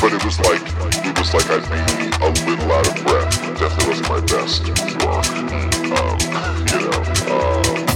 But it was like it was like I'd be a little out of breath. Definitely wasn't my best work. Um, you know. Um,